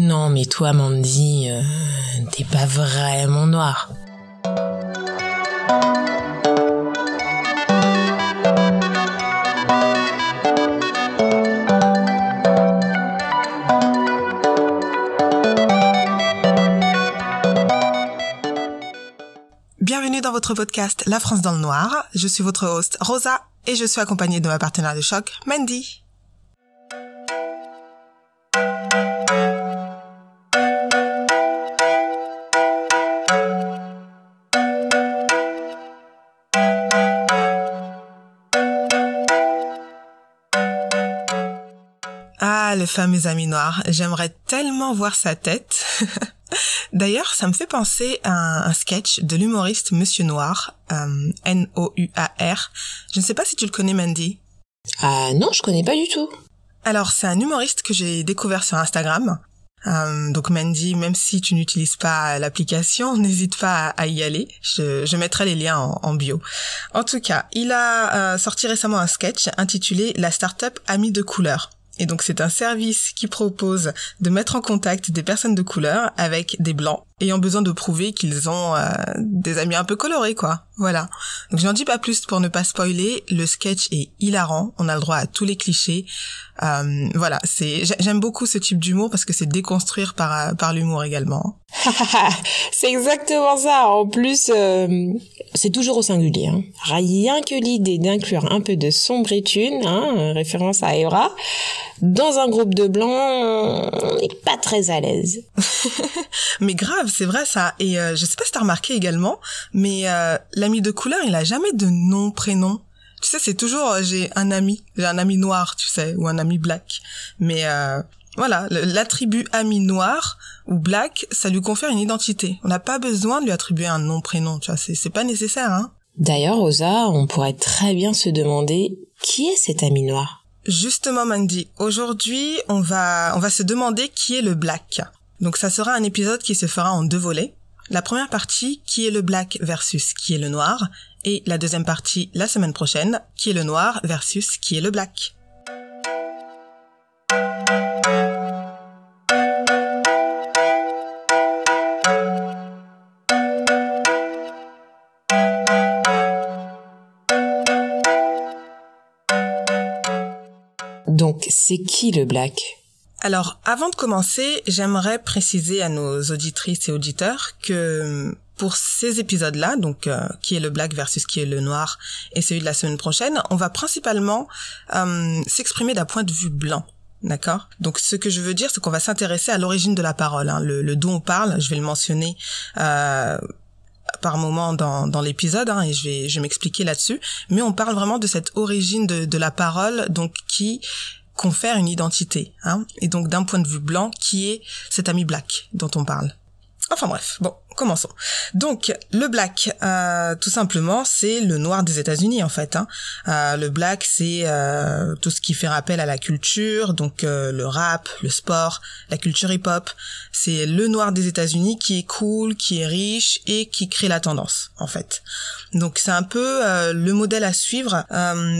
Non, mais toi, Mandy, euh, t'es pas vraiment noire. Bienvenue dans votre podcast La France dans le Noir. Je suis votre host Rosa et je suis accompagnée de ma partenaire de choc, Mandy. Fameux ami noir. J'aimerais tellement voir sa tête. D'ailleurs, ça me fait penser à un, sketch de l'humoriste Monsieur Noir, euh, N-O-U-A-R. Je ne sais pas si tu le connais, Mandy. Ah non, je connais pas du tout. Alors, c'est un humoriste que j'ai découvert sur Instagram. Euh, donc Mandy, même si tu n'utilises pas l'application, n'hésite pas à, y aller. Je, mettrai les liens en, bio. En tout cas, il a euh, sorti récemment un sketch intitulé La Startup Amie de couleur. Et donc c'est un service qui propose de mettre en contact des personnes de couleur avec des blancs ayant besoin de prouver qu'ils ont euh, des amis un peu colorés quoi. Voilà. Donc j'en dis pas plus pour ne pas spoiler, le sketch est hilarant, on a le droit à tous les clichés. Euh, voilà, c'est j'aime beaucoup ce type d'humour parce que c'est déconstruire par euh, par l'humour également. c'est exactement ça. En plus, c'est toujours au singulier. Hein. Rien que l'idée d'inclure un peu de sombritude, hein, référence à Evra, dans un groupe de blancs, on n'est pas très à l'aise. mais grave, c'est vrai ça. Et euh, je sais pas si t'as remarqué également, mais euh, l'ami de couleur, il a jamais de nom, prénom. Tu sais, c'est toujours euh, j'ai un ami, j'ai un ami noir, tu sais, ou un ami black. Mais euh, voilà, l'attribut ami noir ou black, ça lui confère une identité. On n'a pas besoin de lui attribuer un nom, prénom, tu vois, c'est pas nécessaire, hein. D'ailleurs, Osa, on pourrait très bien se demander qui est cet ami noir? Justement, Mandy, aujourd'hui, on va, on va se demander qui est le black. Donc ça sera un épisode qui se fera en deux volets. La première partie, qui est le black versus qui est le noir, et la deuxième partie, la semaine prochaine, qui est le noir versus qui est le black. Donc, c'est qui le black? Alors, avant de commencer, j'aimerais préciser à nos auditrices et auditeurs que pour ces épisodes-là, donc euh, qui est le black versus qui est le noir, et celui de la semaine prochaine, on va principalement euh, s'exprimer d'un point de vue blanc. D'accord? Donc ce que je veux dire, c'est qu'on va s'intéresser à l'origine de la parole. Hein. Le, le dont on parle, je vais le mentionner euh, par moment dans, dans l'épisode, hein, et je vais, je vais m'expliquer là-dessus. Mais on parle vraiment de cette origine de, de la parole, donc qui confère une identité, hein, et donc d'un point de vue blanc, qui est cet ami black dont on parle. Enfin bref, bon, commençons. Donc le black, euh, tout simplement, c'est le noir des États-Unis en fait. Hein. Euh, le black, c'est euh, tout ce qui fait rappel à la culture, donc le rap, le sport, la culture hip-hop. C'est le noir des États-Unis qui est cool, qui est riche et qui crée la tendance en fait. Donc c'est un peu le modèle à suivre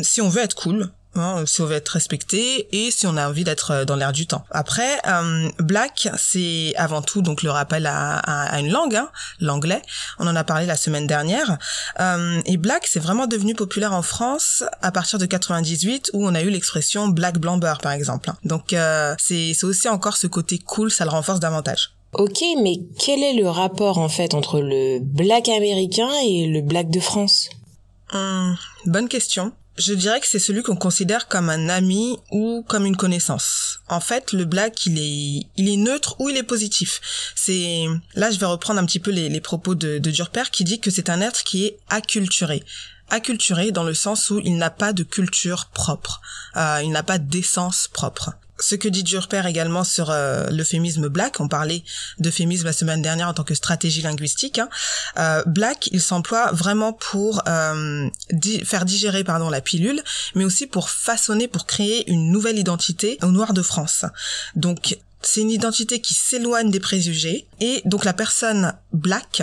si on veut être cool, Hein, si on veut être respecté et si on a envie d'être euh, dans l'air du temps. Après, euh, black, c'est avant tout donc le rappel à, à, une langue, hein, l'anglais. On en a parlé la semaine dernière. Euh, et black, c'est vraiment devenu populaire en France à partir de 98 où on a eu l'expression black blamber par exemple. Donc euh, c'est aussi encore ce côté cool, ça le renforce davantage. Ok, mais quel est le rapport en fait entre le black américain et le black de France? Hum, Bonne question. Je dirais que c'est celui qu'on considère comme un ami ou comme une connaissance. En fait, le black, il est, il est neutre ou il est positif. C'est, là, je vais reprendre un petit peu les, propos de, de Durper qui dit que c'est un être qui est acculturé acculturé dans le sens où il n'a pas de culture propre, euh, il n'a pas d'essence propre ce que dit Durper également sur euh, l'euphémisme black, on parlait d'euphémisme la semaine dernière en tant que stratégie linguistique, hein. euh, black, il s'emploie vraiment pour euh, faire digérer pardon la pilule, mais aussi pour façonner, pour créer une nouvelle identité au noir de France. Donc c'est une identité qui s'éloigne des préjugés et donc la personne black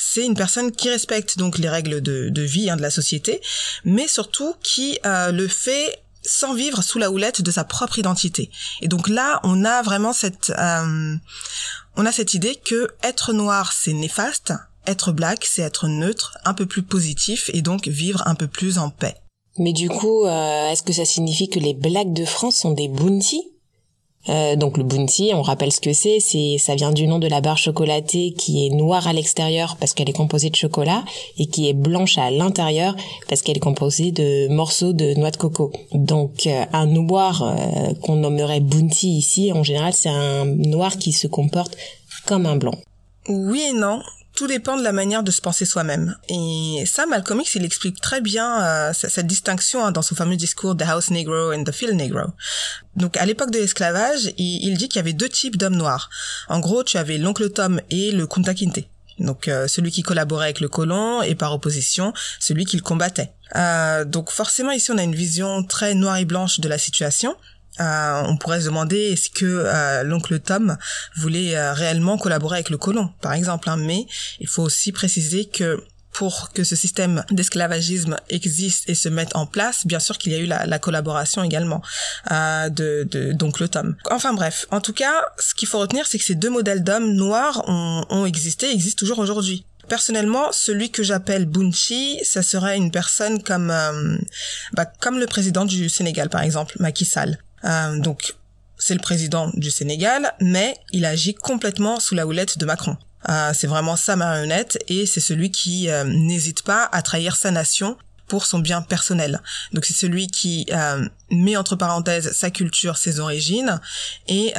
c'est une personne qui respecte donc les règles de, vie hein, de la société, mais surtout qui le fait sans vivre sous la houlette de sa propre identité. Et donc là, on a vraiment cette, euh, on a cette idée que être noir, c'est néfaste, être black, c'est être neutre, un peu plus positif et donc vivre un peu plus en paix. Mais du coup, euh, est-ce que ça signifie que les blacks de France sont des bounty euh, donc le bounty, on rappelle ce que c'est, c'est ça vient du nom de la barre chocolatée qui est noire à l'extérieur parce qu'elle est composée de chocolat et qui est blanche à l'intérieur parce qu'elle est composée de morceaux de noix de coco. Donc euh, un noir euh, qu'on nommerait bounty ici, en général, c'est un noir qui se comporte comme un blanc. Oui et non tout dépend de la manière de se penser soi-même. Et ça, Malcolm X, il explique très bien euh, cette distinction hein, dans son fameux discours The House Negro and the Field Negro. Donc, à l'époque de l'esclavage, il, dit qu'il y avait deux types d'hommes noirs. En gros, tu avais l'oncle Tom et le Kunta Kinte. Donc euh, celui qui collaborait avec le colon et par opposition celui qui le combattait. Euh, donc forcément ici on a une vision très noire et blanche de la situation euh, on pourrait se demander est-ce que euh, l'oncle Tom voulait euh, réellement collaborer avec le colon, par exemple. Hein. mais il faut aussi préciser que pour que ce système d'esclavagisme existe et se mette en place, bien sûr qu'il y a eu la, collaboration également de, de d'oncle Tom. Enfin bref, en tout cas, ce qu'il faut retenir, c'est que ces deux modèles d'hommes noirs ont, ont existé, existent toujours aujourd'hui. Personnellement, celui que j'appelle Bunchi, ça serait une personne comme bah, comme le président du Sénégal par exemple, Macky Sall. Euh, donc, c'est le président du Sénégal, mais il agit complètement sous la houlette de Macron. Euh, c'est vraiment sa marionnette et c'est celui qui euh, n'hésite pas à trahir sa nation pour son bien personnel. Donc c'est celui qui met entre parenthèses sa culture, ses origines et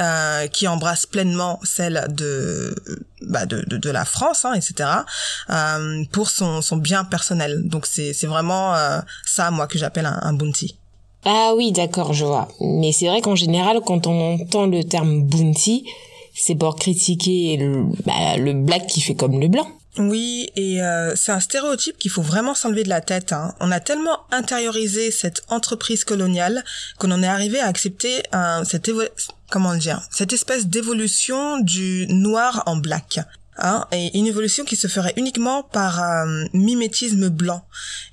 qui embrasse pleinement celle de bah, de, de, la France, hein, etc. pour son, son bien personnel. Donc c'est c'est vraiment ça moi que j'appelle un, un bounty. Ah oui, d'accord, je vois. Mais c'est vrai qu'en général, quand on entend le terme bounty, c'est pour critiquer le, bah, le black qui fait comme le blanc. Oui, et euh, c'est un stéréotype qu'il faut vraiment s'enlever de la tête. Hein. On a tellement intériorisé cette entreprise coloniale qu'on en est arrivé à accepter euh, cette comment le dire, cette espèce d'évolution du noir en black. Hein, et une évolution qui se ferait uniquement par euh, mimétisme blanc.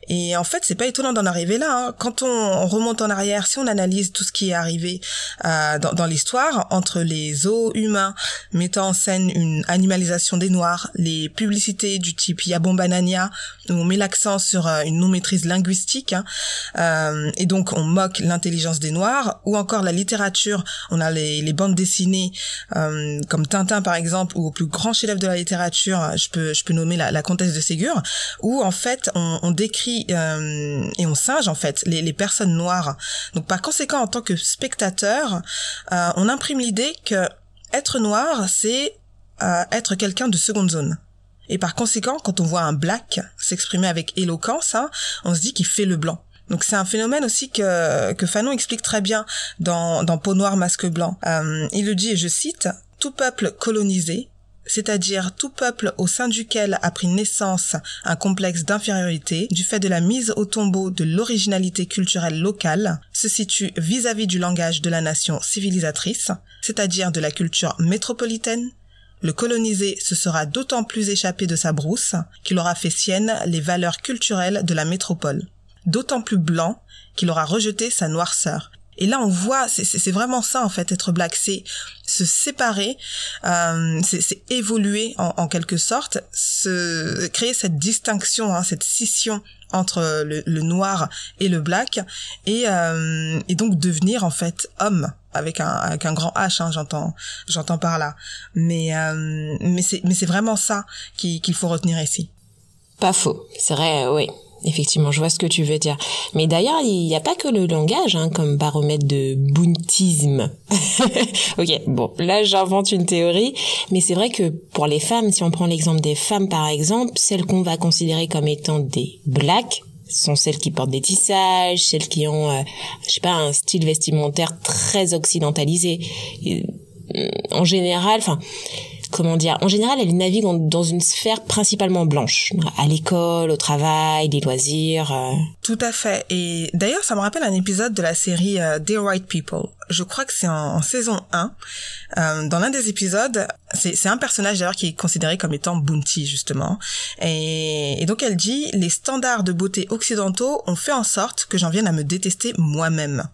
Et en fait, c'est pas étonnant d'en arriver là. Hein. Quand on, remonte en arrière, si on analyse tout ce qui est arrivé euh, dans, dans l'histoire, entre les os humains mettant en scène une animalisation des Noirs, les publicités du type Yabombanania, où on met l'accent sur euh, une non-maîtrise linguistique, hein, et donc on moque l'intelligence des Noirs, ou encore la littérature, on a les, bandes dessinées comme Tintin par exemple, ou au plus grand chef-d'œuvre de la littérature, je peux, je peux nommer la, la comtesse de Ségur, où en fait on, on décrit euh, et on singe en fait les, les, personnes noires. Donc par conséquent, en tant que spectateur, euh, on imprime l'idée que être noir, c'est euh, être quelqu'un de seconde zone. Et par conséquent, quand on voit un black s'exprimer avec éloquence, hein, on se dit qu'il fait le blanc. Donc c'est un phénomène aussi que, que Fanon explique très bien dans, dans Peau noire, masque blanc. il le dit, et je cite, Tout peuple colonisé c'est-à-dire tout peuple au sein duquel a pris naissance un complexe d'infériorité du fait de la mise au tombeau de l'originalité culturelle locale, se situe vis-à-vis du langage de la nation civilisatrice, c'est-à-dire de la culture métropolitaine, le colonisé se sera d'autant plus échappé de sa brousse qu'il aura fait sienne les valeurs culturelles de la métropole, d'autant plus blanc qu'il aura rejeté sa noirceur, et là, on voit, c'est vraiment ça en fait, être black, c'est se séparer, euh, c'est évoluer en, quelque sorte, se créer cette distinction, hein, cette scission entre le, noir et le black, et, euh, et donc devenir en fait homme avec un avec un grand H, hein, j'entends j'entends par là. Mais euh, mais c'est mais c'est vraiment ça qu'il faut retenir ici. Pas faux, c'est vrai, oui. Effectivement, je vois ce que tu veux dire. Mais d'ailleurs, il n'y a pas que le langage hein, comme baromètre de buntisme. ok, bon, là j'invente une théorie, mais c'est vrai que pour les femmes, si on prend l'exemple des femmes par exemple, celles qu'on va considérer comme étant des blacks sont celles qui portent des tissages, celles qui ont, euh, je sais pas, un style vestimentaire très occidentalisé. Euh, en général, enfin comment dire, en général, elles naviguent dans une sphère principalement blanche, à l'école, au travail, des loisirs. Euh. Tout à fait. Et d'ailleurs, ça me rappelle un épisode de la série euh, Dear White People. Je crois que c'est en, saison 1. Euh, dans l'un des épisodes, c'est un personnage d'ailleurs qui est considéré comme étant Bounty, justement. Et, et donc elle dit, les standards de beauté occidentaux ont fait en sorte que j'en vienne à me détester moi-même.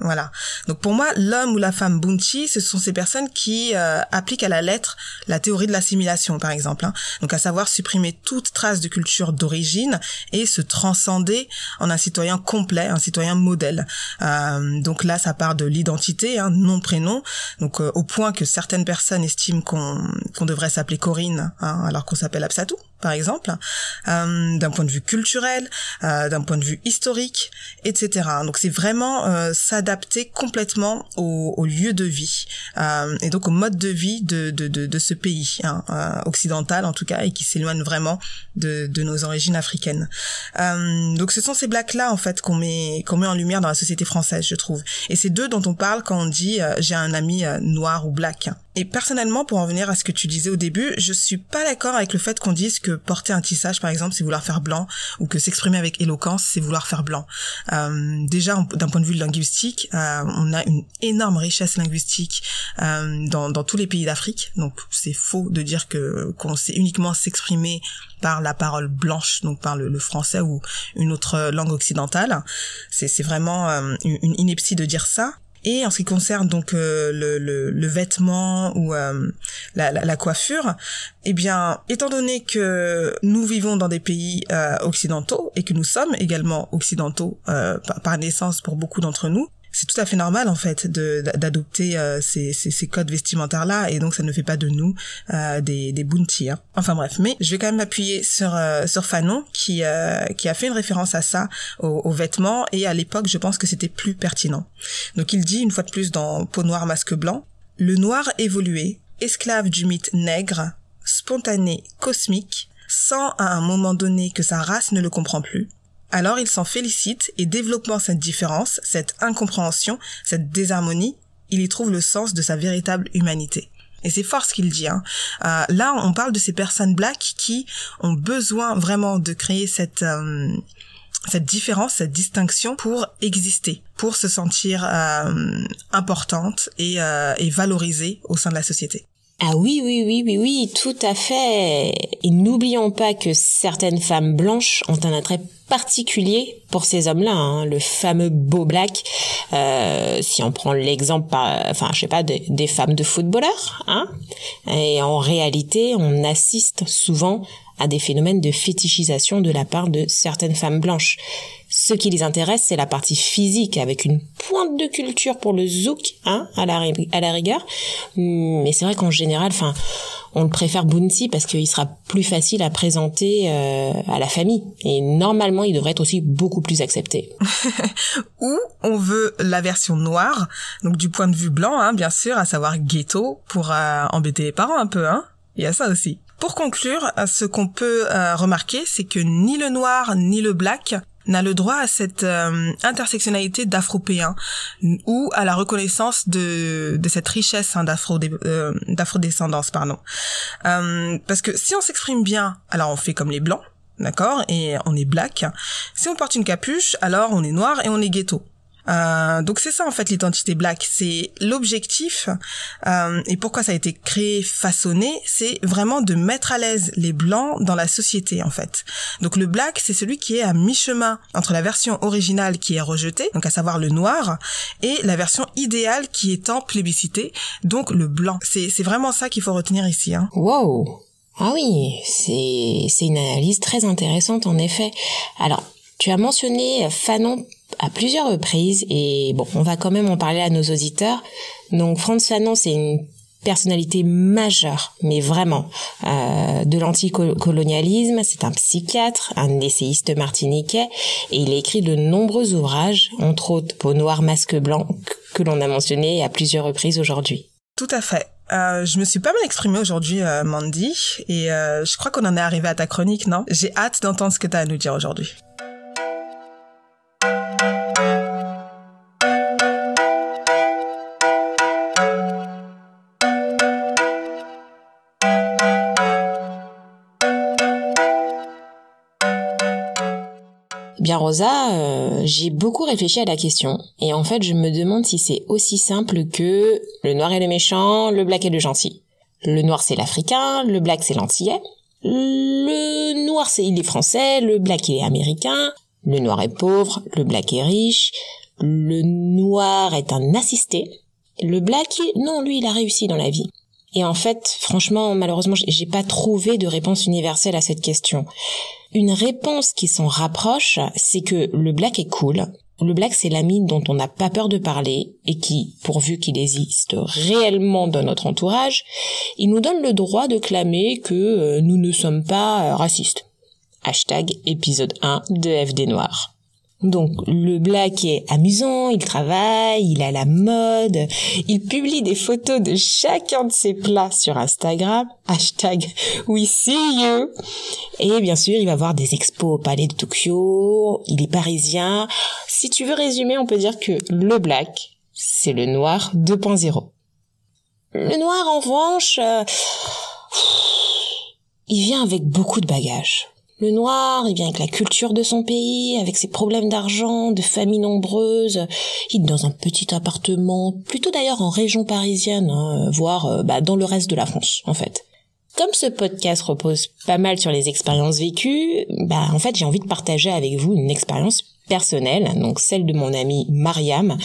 Voilà. Donc pour moi, l'homme ou la femme Bunchi, ce sont ces personnes qui euh, appliquent à la lettre la théorie de l'assimilation, par exemple. Hein. Donc à savoir supprimer toute trace de culture d'origine et se transcender en un citoyen complet, un citoyen modèle. Euh, donc là, ça part de l'identité, hein, nom prénom. Donc euh, au point que certaines personnes estiment qu'on qu'on devrait s'appeler Corinne, hein, alors qu'on s'appelle Absatou par exemple, euh, d'un point de vue culturel, euh, d'un point de vue historique, etc. Donc c'est vraiment euh, s'adapter complètement au, lieu de vie et donc au mode de vie de, de, de, ce pays hein, occidental en tout cas et qui s'éloigne vraiment de, de nos origines africaines. Donc ce sont ces blacks là en fait qu'on met qu'on met en lumière dans la société française, je trouve. Et c'est d'eux dont on parle quand on dit j'ai un ami noir ou black. Et personnellement, pour en venir à ce que tu disais au début, je suis pas d'accord avec le fait qu'on dise que porter un tissage, par exemple, c'est vouloir faire blanc, ou que s'exprimer avec éloquence, c'est vouloir faire blanc. Euh, déjà, d'un point de vue linguistique, euh, on a une énorme richesse linguistique euh, dans, dans tous les pays d'Afrique. Donc, c'est faux de dire que qu'on sait uniquement s'exprimer par la parole blanche, donc par le, le, français ou une autre langue occidentale. C'est vraiment euh, une ineptie de dire ça. Et en ce qui concerne donc euh, le, le, le, vêtement ou euh, la, la, la, coiffure, eh bien, étant donné que nous vivons dans des pays euh, occidentaux et que nous sommes également occidentaux par, par naissance pour beaucoup d'entre nous, c'est tout à fait normal en fait d'adopter euh, ces, ces, codes vestimentaires là et donc ça ne fait pas de nous euh, des des bounty hein. enfin bref mais je vais quand même m'appuyer sur euh, sur Fanon qui qui a fait une référence à ça aux, vêtements et à l'époque je pense que c'était plus pertinent donc il dit une fois de plus dans Peau noire masque blanc le noir évolué esclave du mythe nègre spontané cosmique sans à un moment donné que sa race ne le comprend plus alors il s'en félicite et développant cette différence, cette incompréhension, cette désharmonie, il y trouve le sens de sa véritable humanité. Et c'est fort ce qu'il dit. Hein. Euh, là, on parle de ces personnes blacks qui ont besoin vraiment de créer cette euh, cette différence, cette distinction pour exister, pour se sentir euh, importante et, euh, et valorisée au sein de la société. Ah oui, oui, oui, oui, oui, tout à fait. Et n'oublions pas que certaines femmes blanches ont un attrait particulier pour ces hommes-là, hein, le fameux beau black. Euh, si on prend l'exemple, enfin, je sais pas, des, des femmes de footballeurs, hein. Et en réalité, on assiste souvent à des phénomènes de fétichisation de la part de certaines femmes blanches. Ce qui les intéresse, c'est la partie physique, avec une pointe de culture pour le zouk, hein, à la, rigueur. Mais c'est vrai qu'en général, enfin, on le préfère Bounty parce qu'il sera plus facile à présenter euh, à la famille. Et normalement, il devrait être aussi beaucoup plus accepté. Ou on veut la version noire, donc du point de vue blanc, hein, bien sûr, à savoir ghetto, pour euh, embêter les parents un peu, hein. Il y a ça aussi. Pour conclure, ce qu'on peut euh, remarquer, c'est que ni le noir ni le black n'a le droit à cette euh, intersectionnalité d'afropéens ou à la reconnaissance de, de cette richesse hein, d'afro euh, d'afrodescendance pardon. Euh, parce que si on s'exprime bien alors on fait comme les blancs d'accord et on est black. Si on porte une capuche alors on est noir et on est ghetto euh, donc c'est ça en fait l'identité black, c'est l'objectif euh, et pourquoi ça a été créé, façonné, c'est vraiment de mettre à l'aise les blancs dans la société en fait. Donc le black c'est celui qui est à mi-chemin entre la version originale qui est rejetée, donc à savoir le noir, et la version idéale qui est en plébiscité, donc le blanc. C'est vraiment ça qu'il faut retenir ici. Hein. Wow. Ah oui, c'est une analyse très intéressante en effet. Alors tu as mentionné Fanon à plusieurs reprises et bon, on va quand même en parler à nos auditeurs. Donc Franz Fanon, c'est une personnalité majeure, mais vraiment, euh, de l'anticolonialisme. C'est un psychiatre, un essayiste martiniquais, et il a écrit de nombreux ouvrages, entre autres Peau noire, masque blanc, que l'on a mentionné à plusieurs reprises aujourd'hui. Tout à fait. Euh, je me suis pas mal exprimée aujourd'hui, euh, Mandy, et euh, je crois qu'on en est arrivé à ta chronique, non? J'ai hâte d'entendre ce que tu as à nous dire aujourd'hui. Bien Rosa, euh, j'ai beaucoup réfléchi à la question et en fait je me demande si c'est aussi simple que le noir est le méchant, le black est le gentil. Le noir c'est l'africain, le black c'est l'antillais. Le noir c'est il est français, le black il est américain. Le noir est pauvre, le black est riche. le noir est un assisté. Le black, non, lui, il a réussi dans la vie. Et en fait, franchement, malheureusement, j'ai pas trouvé de réponse universelle à cette question. Une réponse qui s'en rapproche, c'est que le black est cool. Le black, c'est l'ami dont on n'a pas peur de parler et qui, pourvu qu'il existe réellement dans notre entourage, il nous donne le droit de clamer que euh, nous ne sommes pas euh, racistes. Hashtag épisode 1 de FD Noir. Donc le black est amusant, il travaille, il a la mode, il publie des photos de chacun de ses plats sur Instagram, hashtag we see you. Et bien sûr, il va voir des expos au Palais de Tokyo, il est parisien. Si tu veux résumer, on peut dire que le black, c'est le noir 2.0. Le noir, en revanche, euh, il vient avec beaucoup de bagages. Le noir, il vient avec la culture de son pays, avec ses problèmes d'argent, de familles nombreuses. Il est dans un petit appartement, plutôt d'ailleurs en région parisienne, hein, voire euh, bah, dans le reste de la France, en fait. Comme ce podcast repose pas mal sur les expériences vécues, bah en fait j'ai envie de partager avec vous une expérience personnelle, donc celle de mon amie Mariam,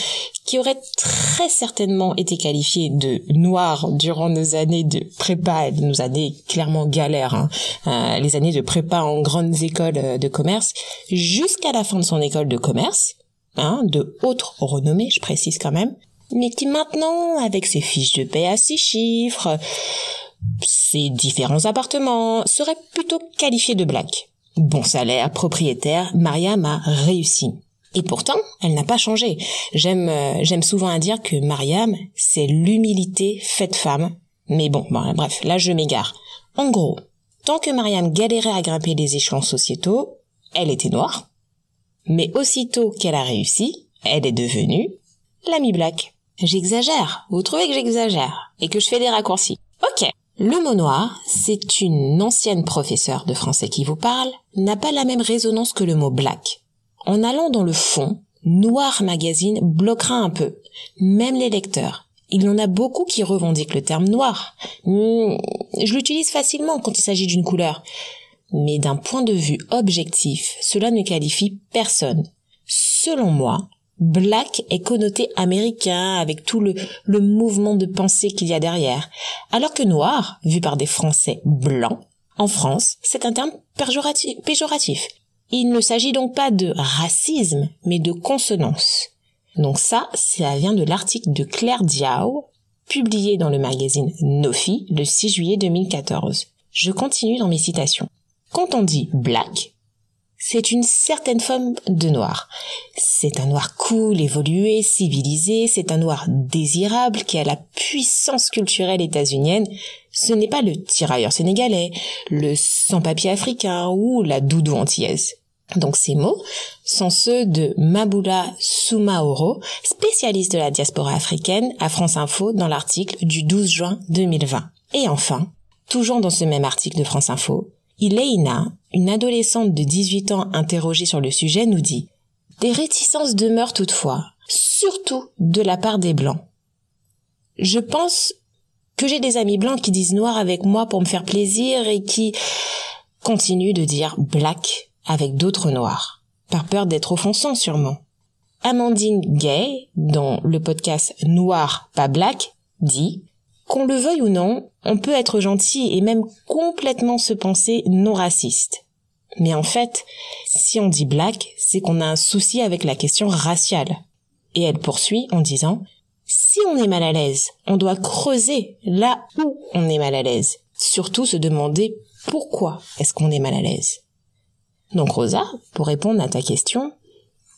qui aurait très certainement été qualifiée de noire durant nos années de prépa, nos années clairement galères, hein, euh, les années de prépa en grandes écoles euh, de commerce, jusqu'à la fin de son école de commerce, hein, de haute renommée, je précise quand même, mais qui maintenant, avec ses fiches de paie à six chiffres, ses différents appartements, serait plutôt qualifiée de black. Bon salaire, propriétaire, Mariam a réussi. Et pourtant, elle n'a pas changé. J'aime euh, j'aime souvent à dire que Mariam, c'est l'humilité faite femme. Mais bon, bref, là je m'égare. En gros, tant que Mariam galérait à grimper les échelons sociétaux, elle était noire. Mais aussitôt qu'elle a réussi, elle est devenue l'ami black. J'exagère. Vous trouvez que j'exagère et que je fais des raccourcis. Ok. Le mot noir, c'est une ancienne professeure de français qui vous parle, n'a pas la même résonance que le mot black. En allant dans le fond, Noir Magazine bloquera un peu, même les lecteurs. Il y en a beaucoup qui revendiquent le terme noir. Hmm, je l'utilise facilement quand il s'agit d'une couleur. Mais d'un point de vue objectif, cela ne qualifie personne. Selon moi, black est connoté américain avec tout le, mouvement de pensée qu'il y a derrière. Alors que noir, vu par des Français blancs, en France, c'est un terme péjoratif. Il ne s'agit donc pas de racisme, mais de consonance. Donc ça, ça vient de l'article de Claire Diao, publié dans le magazine Nofi le 6 juillet 2014. Je continue dans mes citations. Quand on dit black, c'est une certaine forme de noir. C'est un noir cool, évolué, civilisé, c'est un noir désirable qui a la puissance culturelle états-unienne. Ce n'est pas le tirailleur sénégalais, le sans-papier africain ou la doudou antillaise. Donc ces mots sont ceux de Maboula Soumaoro, spécialiste de la diaspora africaine à France Info dans l'article du 12 juin 2020. Et enfin, toujours dans ce même article de France Info, Ileina, une adolescente de 18 ans interrogée sur le sujet, nous dit Des réticences demeurent toutefois, surtout de la part des blancs. Je pense que j'ai des amis blancs qui disent noir avec moi pour me faire plaisir et qui continuent de dire black avec d'autres noirs, par peur d'être offensant sûrement. Amandine Gay, dans le podcast Noir pas black, dit qu'on le veuille ou non, on peut être gentil et même complètement se penser non raciste. Mais en fait, si on dit black, c'est qu'on a un souci avec la question raciale. Et elle poursuit en disant, si on est mal à l'aise, on doit creuser là où on est mal à l'aise. Surtout se demander pourquoi est-ce qu'on est mal à l'aise. Donc Rosa, pour répondre à ta question,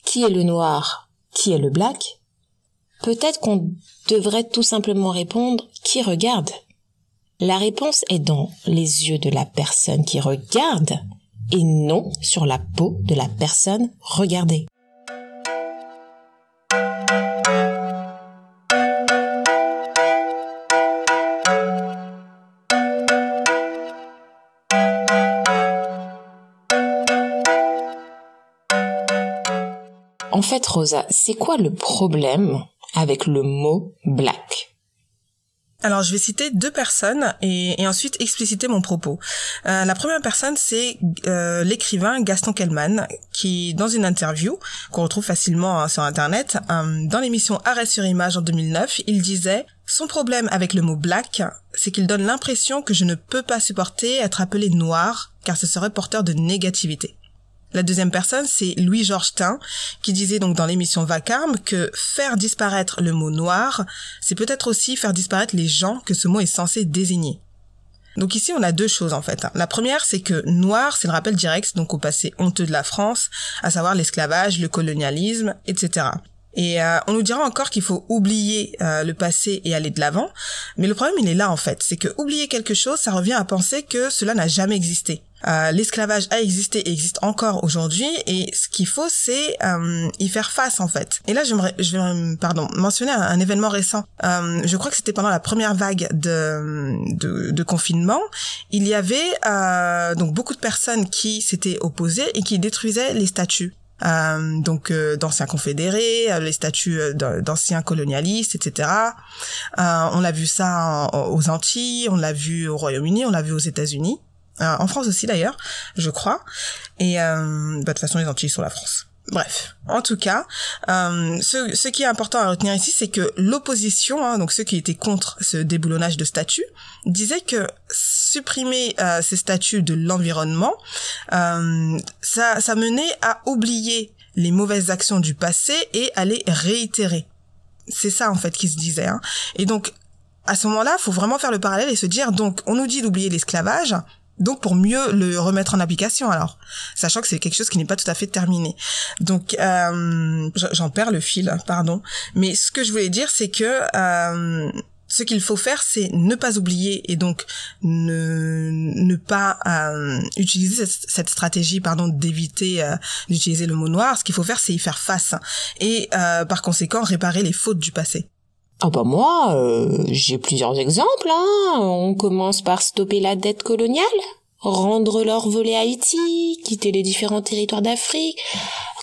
qui est le noir, qui est le black? Peut-être qu'on devrait tout simplement répondre qui regarde? La réponse est dans les yeux de la personne qui regarde et non sur la peau de la personne regardée. En fait, Rosa, c'est quoi le problème? Avec le mot black alors, je vais citer deux personnes et, ensuite expliciter mon propos. Euh, la première personne, c'est euh, l'écrivain Gaston Kellman, qui, dans une interview qu'on retrouve facilement hein, sur Internet, euh, dans l'émission Arrêt sur image en 2009, il disait son problème avec le mot black, c'est qu'il donne l'impression que je ne peux pas supporter être appelé noir, car ce serait porteur de négativité. La deuxième personne, c'est Louis-Georges Tin, qui disait donc dans l'émission Vacarme que faire disparaître le mot noir, c'est peut-être aussi faire disparaître les gens que ce mot est censé désigner. Donc ici, on a deux choses en fait. La première, c'est que noir, c'est le rappel direct donc au passé honteux de la France, à savoir l'esclavage, le colonialisme, etc. Et euh, on nous dira encore qu'il faut oublier euh, le passé et aller de l'avant, mais le problème il est là en fait, c'est que oublier quelque chose, ça revient à penser que cela n'a jamais existé. Euh, l'esclavage a existé et existe encore aujourd'hui et ce qu'il faut c'est euh, y faire face en fait. Et là je vais pardon mentionner un, événement récent. Euh, je crois que c'était pendant la première vague de, de, de confinement. Il y avait donc beaucoup de personnes qui s'étaient opposées et qui détruisaient les statues. Euh, donc d'anciens confédérés, les statues d'anciens colonialistes, etc. on l'a vu ça aux Antilles, on l'a vu au Royaume-Uni, on l'a vu aux États-Unis. Euh, en France aussi d'ailleurs, je crois. Et euh, bah, de toute façon, les Antilles sont la France. Bref, en tout cas, euh, ce, ce, qui est important à retenir ici, c'est que l'opposition, hein, donc ceux qui étaient contre ce déboulonnage de statuts, disaient que supprimer euh, ces statuts de l'environnement, euh, ça, ça menait à oublier les mauvaises actions du passé et à les réitérer. C'est ça en fait qui se disait. Hein. Et donc, à ce moment-là, faut vraiment faire le parallèle et se dire, donc, on nous dit d'oublier l'esclavage, donc pour mieux le remettre en application alors, sachant que c'est quelque chose qui n'est pas tout à fait terminé. Donc euh, j'en perds le fil, pardon. Mais ce que je voulais dire, c'est que euh, ce qu'il faut faire, c'est ne pas oublier et donc ne, ne pas euh, utiliser cette, stratégie, pardon, d'éviter euh, d'utiliser le mot noir. Ce qu'il faut faire, c'est y faire face et euh, par conséquent réparer les fautes du passé. Ah bah moi, euh, j'ai plusieurs exemples. Hein. On commence par stopper la dette coloniale, rendre l'or volé à Haïti, quitter les différents territoires d'Afrique,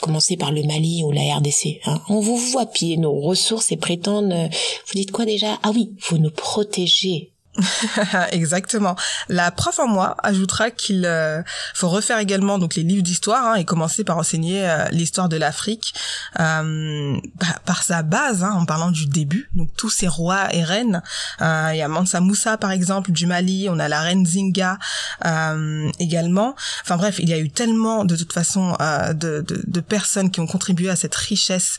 commencer par le Mali ou la RDC. Hein. On vous voit piller nos ressources et prétendre... Euh, vous dites quoi déjà? Ah oui, faut nous protéger Exactement. La prof en moi ajoutera qu'il euh, faut refaire également donc les livres d'histoire hein, et commencer par enseigner euh, l'histoire de l'Afrique euh, par sa base, hein, en parlant du début. Donc tous ces rois et reines. Euh, il y a Mansa Moussa par exemple du Mali. On a la reine Zinga également. Enfin bref, il y a eu tellement de toute façon de, de, de, personnes qui ont contribué à cette richesse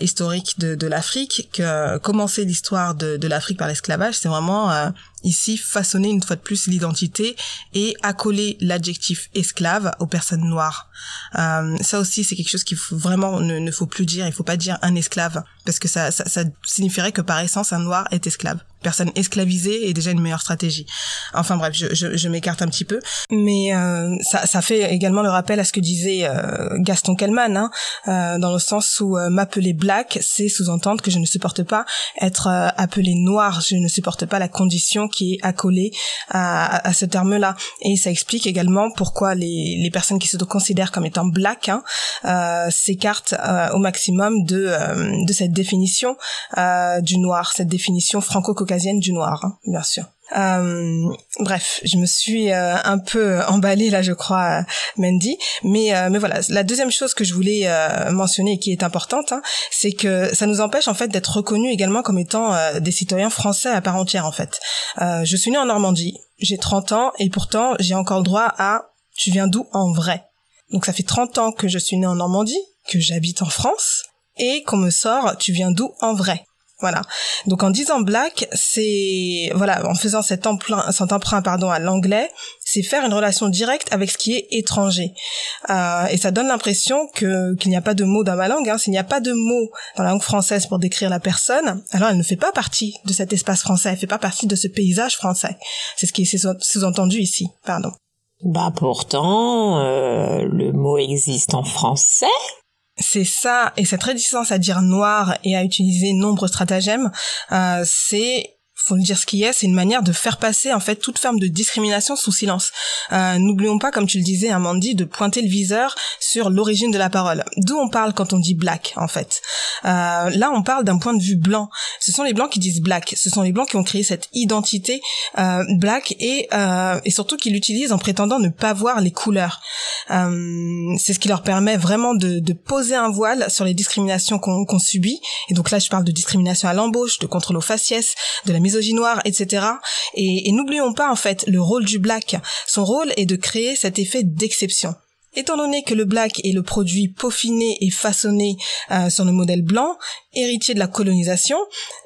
historique de, de l'Afrique que commencer l'histoire de, de l'Afrique par l'esclavage, c'est vraiment ici façonner une fois de plus l'identité et accoler l'adjectif esclave aux personnes noires. Euh, ça aussi, c'est quelque chose qu'il faut vraiment ne, ne, faut plus dire. Il faut pas dire un esclave parce que ça, ça, ça signifierait que par essence un noir est esclave personne esclavisée est déjà une meilleure stratégie. Enfin bref, je, je, je m'écarte un petit peu, mais euh, ça, ça fait également le rappel à ce que disait euh, Gaston Kellman, hein, euh, dans le sens où euh, m'appeler black, c'est sous-entendre que je ne supporte pas être euh, appelé noir, je ne supporte pas la condition qui est accolée à, à, ce terme-là. Et ça explique également pourquoi les, les personnes qui se considèrent comme étant black hein, s'écartent au maximum de, de cette définition du noir, cette définition franco caucasienne du noir, hein, bien sûr. Euh, bref, je me suis euh, un peu emballée là, je crois, Mandy. Mais euh, mais voilà, la deuxième chose que je voulais mentionner et qui est importante, hein, c'est que ça nous empêche en fait d'être reconnus également comme étant des citoyens français à part entière en fait. je suis née en Normandie, j'ai 30 ans et pourtant j'ai encore le droit à tu viens d'où en vrai? Donc ça fait 30 ans que je suis née en Normandie, que j'habite en France et qu'on me sort tu viens d'où en vrai. Voilà. Donc en disant black, c'est voilà, en faisant cet emprunt, cet emprunt pardon à l'anglais, c'est faire une relation directe avec ce qui est étranger. Euh, et ça donne l'impression que qu'il n'y a pas de mots dans ma langue. Hein. S'il n'y a pas de mots dans la langue française pour décrire la personne, alors elle ne fait pas partie de cet espace français. Elle fait pas partie de ce paysage français. C'est ce qui est sous-entendu ici. Pardon. Bah pourtant, euh, le mot existe en français c'est ça, et cette réticence à dire noir et à utiliser nombreux stratagèmes, euh, c'est faut le dire ce qui est, c'est une manière de faire passer en fait toute forme de discrimination sous silence. Euh, N'oublions pas, comme tu le disais, Amandi, de pointer le viseur sur l'origine de la parole. D'où on parle quand on dit black, en fait. Euh, là, on parle d'un point de vue blanc. Ce sont les blancs qui disent black. Ce sont les blancs qui ont créé cette identité euh, black et, euh, et surtout qui l'utilisent en prétendant ne pas voir les couleurs. Euh, c'est ce qui leur permet vraiment de, de, poser un voile sur les discriminations qu'on subit. Et donc là, je parle de discrimination à l'embauche, de contrôle aux faciès, de la misogynie etc. Et, et n'oublions pas en fait le rôle du black. Son rôle est de créer cet effet d'exception. Étant donné que le black est le produit peaufiné et façonné euh, sur le modèle blanc, héritier de la colonisation,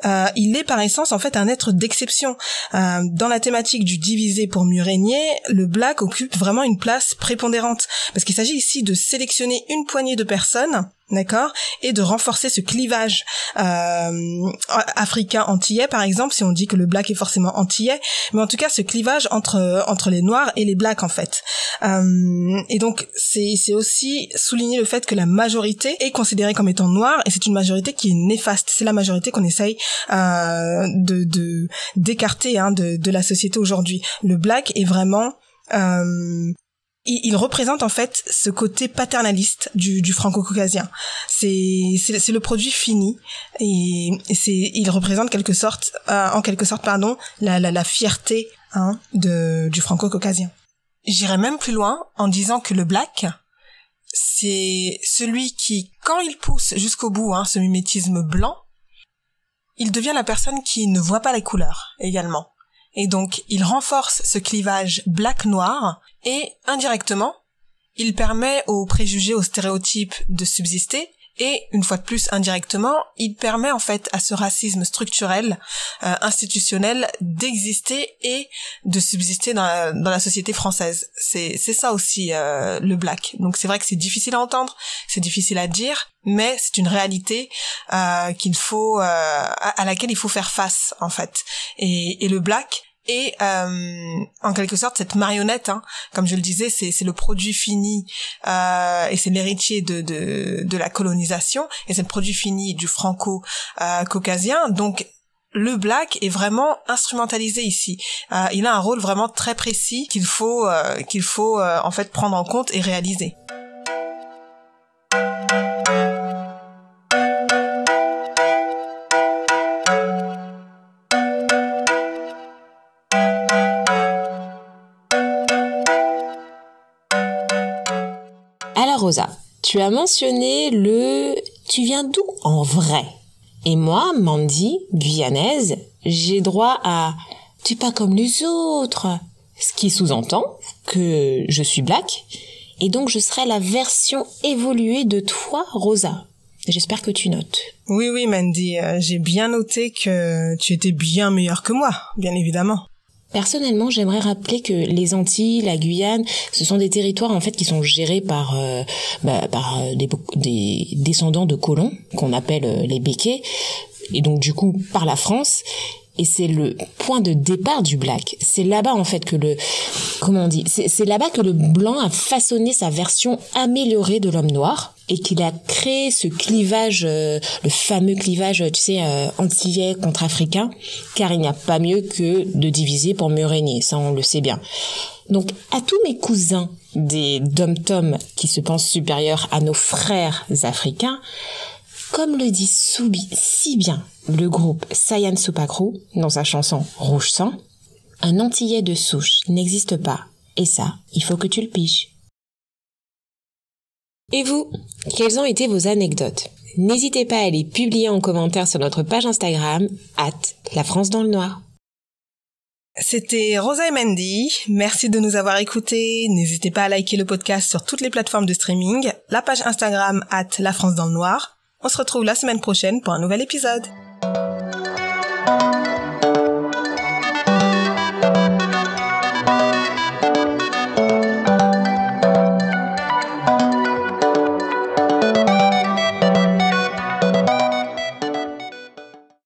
euh, il est par essence en fait un être d'exception. Euh, dans la thématique du diviser pour mieux régner, le black occupe vraiment une place prépondérante parce qu'il s'agit ici de sélectionner une poignée de personnes d'accord, et de renforcer ce clivage euh, africain antillais, par exemple, si on dit que le black est forcément antillais, mais en tout cas ce clivage entre entre les noirs et les blacks en fait. Euh, et donc c'est c'est aussi souligner le fait que la majorité est considérée comme étant noire et c'est une majorité qui néfaste. C'est la majorité qu'on essaye euh, de de d'écarter hein, de de la société aujourd'hui. Le black est vraiment euh, il, représente en fait ce côté paternaliste du, du franco-caucasien. C'est c'est le produit fini et, c'est il représente quelque sorte euh, en quelque sorte pardon la la, la fierté hein, de du franco-caucasien. J'irais même plus loin en disant que le black c'est celui qui quand il pousse jusqu'au bout hein, ce mimétisme blanc, il devient la personne qui ne voit pas les couleurs également. Et donc, il renforce ce clivage black-noir et, indirectement, il permet aux préjugés, aux stéréotypes de subsister et une fois de plus indirectement, il permet en fait à ce racisme structurel, euh, institutionnel, d'exister et de subsister dans la, dans la société française. C'est ça aussi euh, le black. Donc c'est vrai que c'est difficile à entendre, c'est difficile à dire, mais c'est une réalité euh, qu'il faut à, laquelle il faut faire face en fait. Et, et le black et euh, en quelque sorte cette marionnette, hein, comme je le disais, c'est, le produit fini euh, et c'est l'héritier de, de, de la colonisation et c'est le produit fini du franco-caucasien. Donc le black est vraiment instrumentalisé ici. Euh, il a un rôle vraiment très précis qu'il faut euh, qu'il faut euh, en fait prendre en compte et réaliser. Tu as mentionné le tu viens d'où en vrai? Et moi, Mandy, guyanaise, j'ai droit à tu pas comme les autres, ce qui sous-entend que je suis black et donc je serai la version évoluée de toi, Rosa. J'espère que tu notes. Oui, oui, Mandy, euh, j'ai bien noté que tu étais bien meilleure que moi, bien évidemment. Personnellement, j'aimerais rappeler que les Antilles, la Guyane, ce sont des territoires en fait qui sont gérés par euh, bah, par euh, des, des, descendants de colons qu'on appelle euh, les béquets. Et donc du coup par la France. Et c'est le point de départ du black. C'est là-bas en fait que le comment on dit, c'est là-bas que le blanc a façonné sa version améliorée de l'homme noir et qu'il a créé ce clivage, euh, le fameux clivage, tu sais, euh, antillais contre africain, car il n'y a pas mieux que de diviser pour mieux régner, ça on le sait bien. Donc à tous mes cousins des dom-tom qui se pensent supérieurs à nos frères africains, comme le dit Soubi si bien le groupe Sayan Supakru dans sa chanson Rouge Sang, un Antillais de souche n'existe pas. Et ça, il faut que tu le piches. Et vous, quelles ont été vos anecdotes? N'hésitez pas à les publier en commentaire sur notre page Instagram, at la France dans le noir. C'était Rosa et Mandy. Merci de nous avoir écoutés. N'hésitez pas à liker le podcast sur toutes les plateformes de streaming, la page Instagram at la France dans le noir. On se retrouve la semaine prochaine pour un nouvel épisode.